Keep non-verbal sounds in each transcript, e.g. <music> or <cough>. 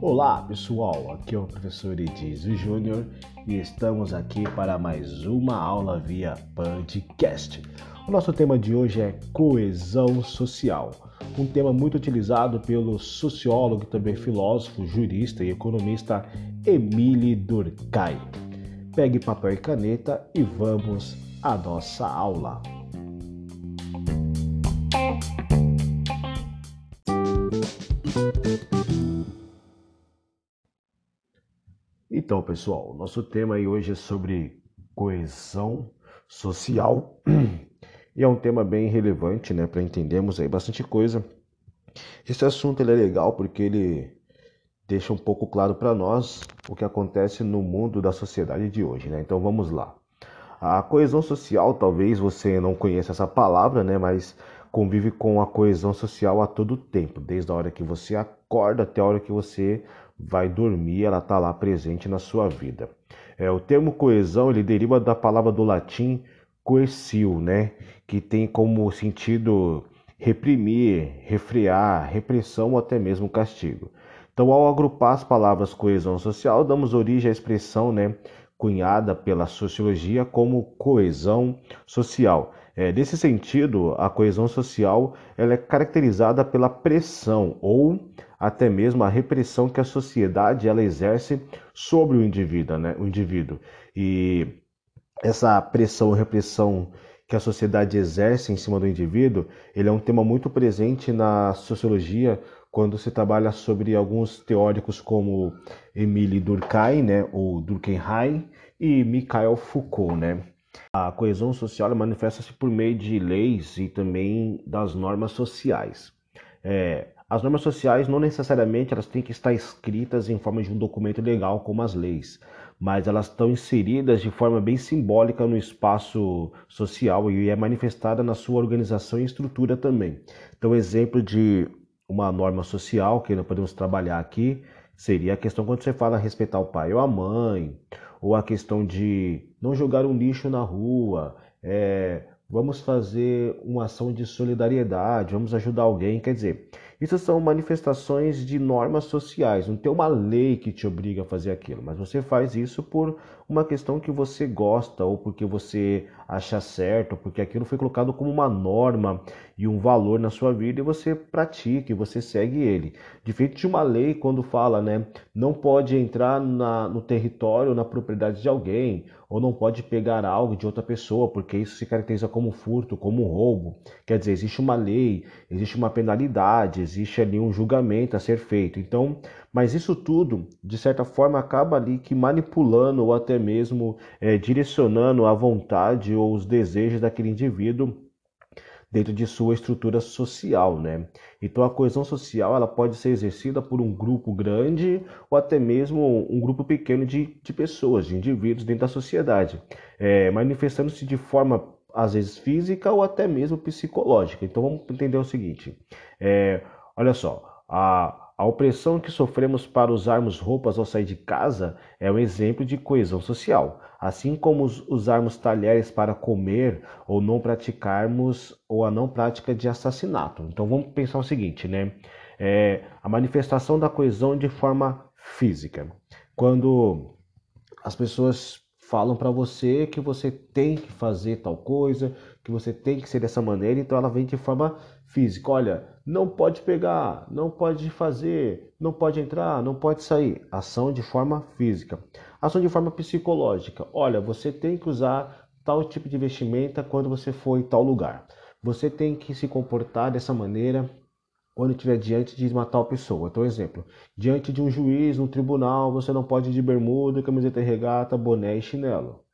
Olá pessoal, aqui é o professor Edizio Júnior e estamos aqui para mais uma aula via podcast. O nosso tema de hoje é coesão social, um tema muito utilizado pelo sociólogo e também filósofo, jurista e economista Emile Durkheim. Pegue papel e caneta e vamos à nossa aula. Então, pessoal, nosso tema aí hoje é sobre coesão social e é um tema bem relevante, né, para entendermos aí bastante coisa. Esse assunto ele é legal porque ele deixa um pouco claro para nós o que acontece no mundo da sociedade de hoje, né? Então vamos lá. A coesão social, talvez você não conheça essa palavra, né, mas convive com a coesão social a todo tempo, desde a hora que você acorda até a hora que você vai dormir, ela está lá presente na sua vida. É, o termo coesão ele deriva da palavra do latim coercil, né, que tem como sentido reprimir, refrear, repressão ou até mesmo castigo. Então, ao agrupar as palavras coesão social, damos origem à expressão, né, cunhada pela sociologia como coesão social. É, nesse sentido, a coesão social ela é caracterizada pela pressão ou até mesmo a repressão que a sociedade ela exerce sobre o indivíduo, né? o indivíduo. E essa pressão repressão que a sociedade exerce em cima do indivíduo, ele é um tema muito presente na sociologia quando se trabalha sobre alguns teóricos como Emile Durkheim, né, ou Durkheim, e Michael Foucault, né. A coesão social manifesta-se por meio de leis e também das normas sociais. É, as normas sociais não necessariamente elas têm que estar escritas em forma de um documento legal como as leis, mas elas estão inseridas de forma bem simbólica no espaço social e é manifestada na sua organização e estrutura também. Então, exemplo de uma norma social que nós podemos trabalhar aqui seria a questão quando você fala respeitar o pai ou a mãe, ou a questão de não jogar um lixo na rua, é, vamos fazer uma ação de solidariedade, vamos ajudar alguém, quer dizer, isso são manifestações de normas sociais, não tem uma lei que te obriga a fazer aquilo, mas você faz isso por uma questão que você gosta ou porque você acha certo, porque aquilo foi colocado como uma norma e um valor na sua vida e você pratica e você segue ele. Diferente de uma lei quando fala, né, não pode entrar na, no território, na propriedade de alguém, ou não pode pegar algo de outra pessoa, porque isso se caracteriza como furto, como roubo. Quer dizer, existe uma lei, existe uma penalidade, existe ali um julgamento a ser feito. Então, mas isso tudo, de certa forma, acaba ali que manipulando ou até mesmo é, direcionando a vontade ou os desejos daquele indivíduo dentro de sua estrutura social, né? Então a coesão social ela pode ser exercida por um grupo grande ou até mesmo um grupo pequeno de, de pessoas, de indivíduos dentro da sociedade, é, manifestando-se de forma às vezes física ou até mesmo psicológica. Então vamos entender o seguinte: é, olha só, a a opressão que sofremos para usarmos roupas ao sair de casa é um exemplo de coesão social, assim como usarmos talheres para comer ou não praticarmos ou a não prática de assassinato. Então vamos pensar o seguinte, né? É, a manifestação da coesão de forma física. Quando as pessoas falam para você que você tem que fazer tal coisa, que você tem que ser dessa maneira, então ela vem de forma física. Olha, não pode pegar, não pode fazer, não pode entrar, não pode sair. Ação de forma física. Ação de forma psicológica. Olha, você tem que usar tal tipo de vestimenta quando você for em tal lugar. Você tem que se comportar dessa maneira quando estiver diante de uma tal pessoa. Então, exemplo, diante de um juiz, no tribunal, você não pode ir de bermuda, camiseta e regata, boné e chinelo.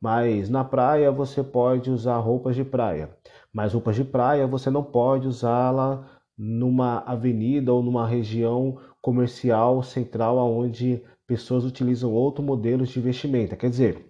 Mas na praia você pode usar roupas de praia. Mas roupas de praia você não pode usá-la numa avenida ou numa região comercial central onde pessoas utilizam outros modelos de vestimenta. Quer dizer,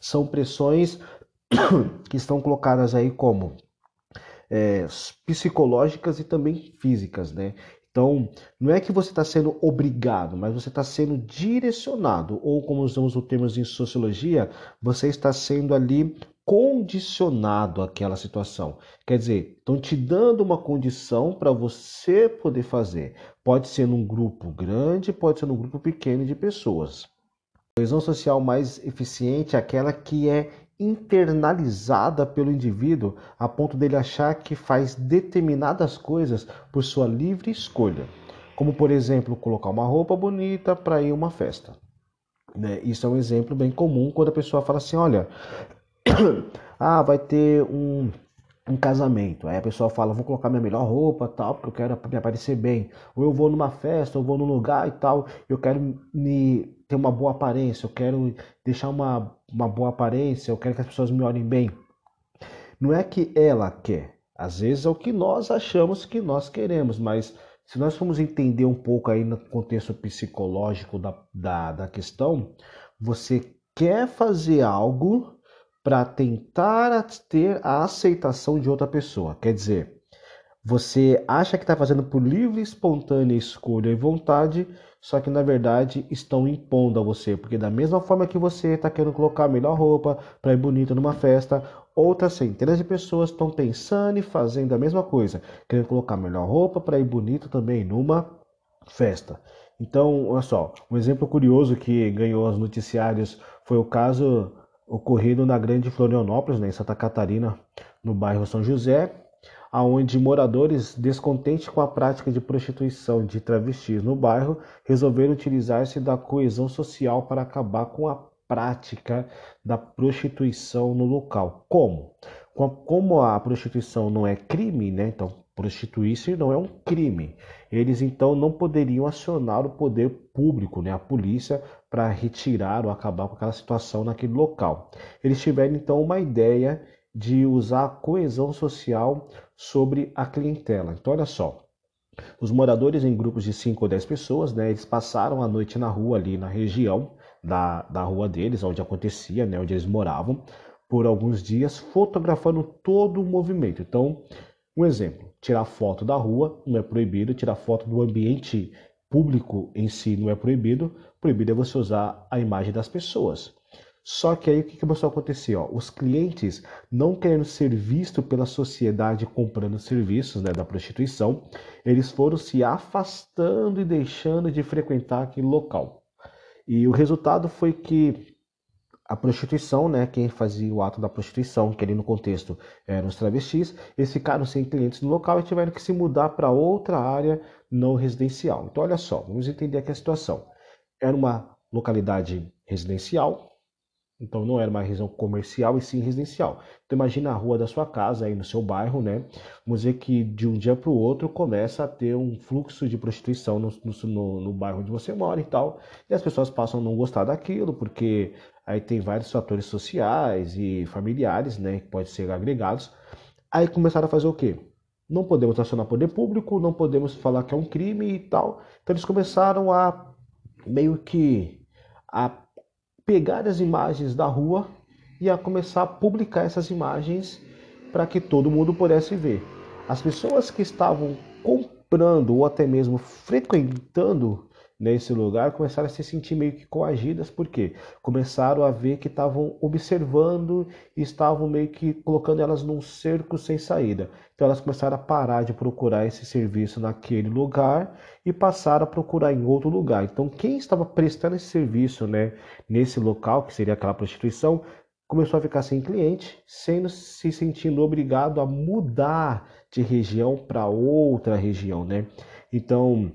são pressões <coughs> que estão colocadas aí como é, psicológicas e também físicas, né? Então, não é que você está sendo obrigado, mas você está sendo direcionado, ou como usamos o termo em sociologia, você está sendo ali condicionado àquela situação. Quer dizer, estão te dando uma condição para você poder fazer. Pode ser num grupo grande, pode ser num grupo pequeno de pessoas. A coesão social mais eficiente é aquela que é internalizada pelo indivíduo a ponto dele achar que faz determinadas coisas por sua livre escolha. Como, por exemplo, colocar uma roupa bonita para ir a uma festa. Né? Isso é um exemplo bem comum quando a pessoa fala assim: olha, <coughs> ah, vai ter um, um casamento. Aí a pessoa fala: vou colocar minha melhor roupa, tal, porque eu quero me aparecer bem. Ou eu vou numa festa, eu vou num lugar e tal, eu quero me ter uma boa aparência, eu quero deixar uma uma boa aparência, eu quero que as pessoas me olhem bem. Não é que ela quer, às vezes é o que nós achamos que nós queremos, mas se nós formos entender um pouco aí no contexto psicológico da, da, da questão, você quer fazer algo para tentar ter a aceitação de outra pessoa. Quer dizer, você acha que está fazendo por livre, espontânea escolha e vontade, só que na verdade estão impondo a você, porque da mesma forma que você está querendo colocar a melhor roupa para ir bonita numa festa, outras centenas de pessoas estão pensando e fazendo a mesma coisa, querendo colocar a melhor roupa para ir bonito também numa festa. Então, olha só, um exemplo curioso que ganhou os noticiários foi o caso ocorrido na Grande Florianópolis, né, em Santa Catarina, no bairro São José, aonde moradores descontentes com a prática de prostituição de travestis no bairro resolveram utilizar-se da coesão social para acabar com a prática da prostituição no local. Como? Como a prostituição não é crime, né? Então, prostituir-se não é um crime. Eles então não poderiam acionar o poder público, né, a polícia, para retirar ou acabar com aquela situação naquele local. Eles tiveram então uma ideia de usar a coesão social sobre a clientela. Então, olha só. Os moradores em grupos de 5 ou 10 pessoas, né, eles passaram a noite na rua ali na região da, da rua deles, onde acontecia, né, onde eles moravam, por alguns dias, fotografando todo o movimento. Então, um exemplo, tirar foto da rua não é proibido, tirar foto do ambiente público em si não é proibido, proibido é você usar a imagem das pessoas. Só que aí o que começou a acontecer? Ó? Os clientes, não querendo ser vistos pela sociedade comprando serviços né, da prostituição, eles foram se afastando e deixando de frequentar aquele local. E o resultado foi que a prostituição, né, quem fazia o ato da prostituição, que ali no contexto eram os travestis, eles ficaram sem clientes no local e tiveram que se mudar para outra área não residencial. Então, olha só, vamos entender aqui a situação. Era uma localidade residencial, então não era uma região comercial e sim residencial. Então imagina a rua da sua casa aí no seu bairro, né? Vamos dizer que de um dia para o outro começa a ter um fluxo de prostituição no, no, no, bairro onde você mora e tal. E as pessoas passam a não gostar daquilo, porque aí tem vários fatores sociais e familiares, né? Que podem ser agregados. Aí começaram a fazer o quê? Não podemos acionar poder público, não podemos falar que é um crime e tal. Então eles começaram a meio que a pegar as imagens da rua e a começar a publicar essas imagens para que todo mundo pudesse ver. As pessoas que estavam comprando ou até mesmo frequentando nesse lugar começaram a se sentir meio que coagidas, porque começaram a ver que estavam observando e estavam meio que colocando elas num cerco sem saída. Então elas começaram a parar de procurar esse serviço naquele lugar e passaram a procurar em outro lugar. Então quem estava prestando esse serviço, né, nesse local, que seria aquela prostituição, começou a ficar sem cliente, sendo se sentindo obrigado a mudar de região para outra região, né? Então,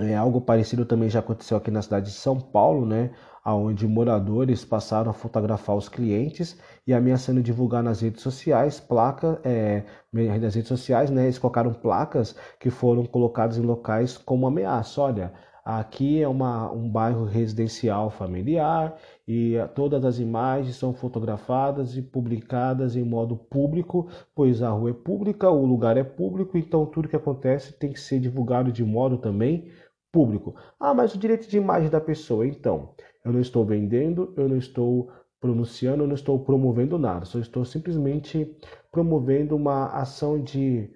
é, algo parecido também já aconteceu aqui na cidade de São Paulo, né? Onde moradores passaram a fotografar os clientes e ameaçando divulgar nas redes sociais placa, é, nas redes sociais, né? Eles colocaram placas que foram colocadas em locais como ameaça. Olha, aqui é uma, um bairro residencial familiar e todas as imagens são fotografadas e publicadas em modo público, pois a rua é pública, o lugar é público, então tudo que acontece tem que ser divulgado de modo também público. Ah, mas o direito de imagem da pessoa, então, eu não estou vendendo, eu não estou pronunciando, eu não estou promovendo nada, só estou simplesmente promovendo uma ação de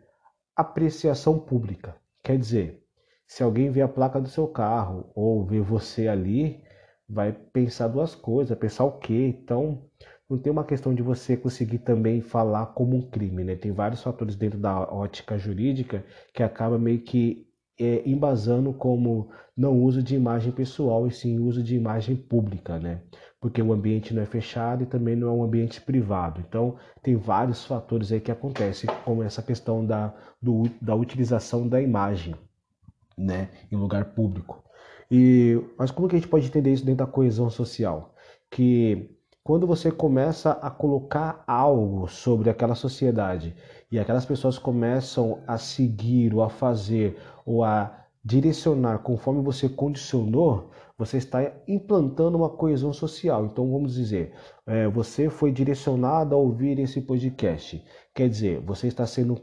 apreciação pública. Quer dizer, Se alguém vê a placa do seu carro ou vê você ali, vai pensar duas coisas, pensar o quê? Então, não tem uma questão de você conseguir também falar como um crime, né? Tem vários fatores dentro da ótica jurídica que acaba meio que é, embasando como não uso de imagem pessoal e sim uso de imagem pública, né? Porque o ambiente não é fechado e também não é um ambiente privado. Então, tem vários fatores aí que acontecem, como essa questão da, do, da utilização da imagem, né? Em lugar público. E, mas como que a gente pode entender isso dentro da coesão social? Que quando você começa a colocar algo sobre aquela sociedade e aquelas pessoas começam a seguir ou a fazer ou a direcionar conforme você condicionou, você está implantando uma coesão social. Então vamos dizer, é, você foi direcionado a ouvir esse podcast. Quer dizer, você está sendo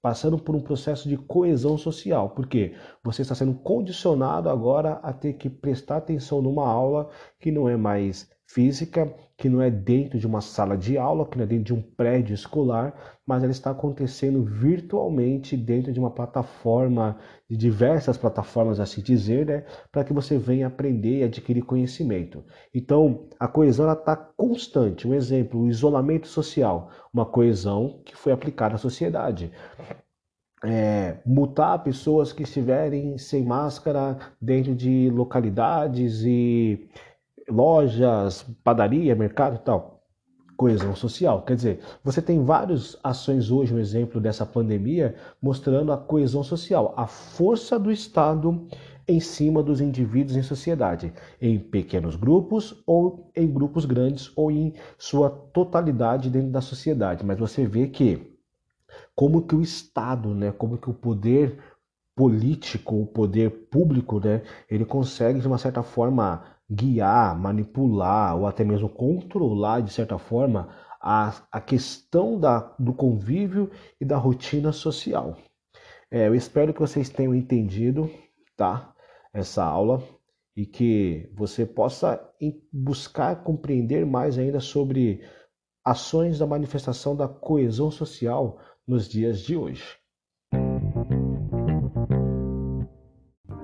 passando por um processo de coesão social, porque você está sendo condicionado agora a ter que prestar atenção numa aula que não é mais física, que não é dentro de uma sala de aula, que não é dentro de um prédio escolar, mas ela está acontecendo virtualmente dentro de uma plataforma, de diversas plataformas, a se dizer, né, para que você venha aprender e adquirir conhecimento. Então, a coesão está constante. Um exemplo, o isolamento social, uma coesão que foi aplicada à sociedade. É, pessoas que estiverem sem máscara dentro de localidades e lojas, padaria, mercado e tal. Coesão social. Quer dizer, você tem várias ações hoje, um exemplo dessa pandemia, mostrando a coesão social, a força do Estado em cima dos indivíduos em sociedade, em pequenos grupos ou em grupos grandes ou em sua totalidade dentro da sociedade. Mas você vê que como que o Estado, né, como que o poder político, o poder público, né, ele consegue de uma certa forma guiar, manipular ou até mesmo controlar, de certa forma, a, a questão da, do convívio e da rotina social. É, eu espero que vocês tenham entendido tá, essa aula e que você possa buscar compreender mais ainda sobre ações da manifestação da coesão social nos dias de hoje.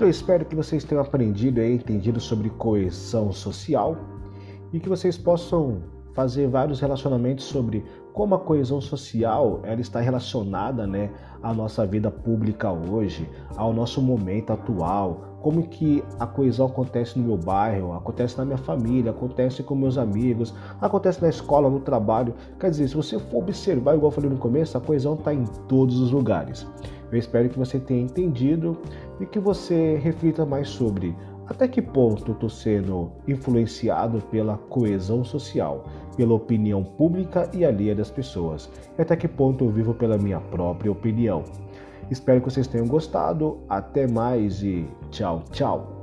Então eu espero que vocês tenham aprendido e entendido sobre coesão social e que vocês possam fazer vários relacionamentos sobre como a coesão social ela está relacionada né, à nossa vida pública hoje, ao nosso momento atual, como que a coesão acontece no meu bairro, acontece na minha família, acontece com meus amigos, acontece na escola, no trabalho. Quer dizer, se você for observar, igual eu falei no começo, a coesão está em todos os lugares. Eu espero que você tenha entendido e que você reflita mais sobre até que ponto estou sendo influenciado pela coesão social, pela opinião pública e alheia das pessoas, e até que ponto eu vivo pela minha própria opinião. Espero que vocês tenham gostado. Até mais e tchau, tchau.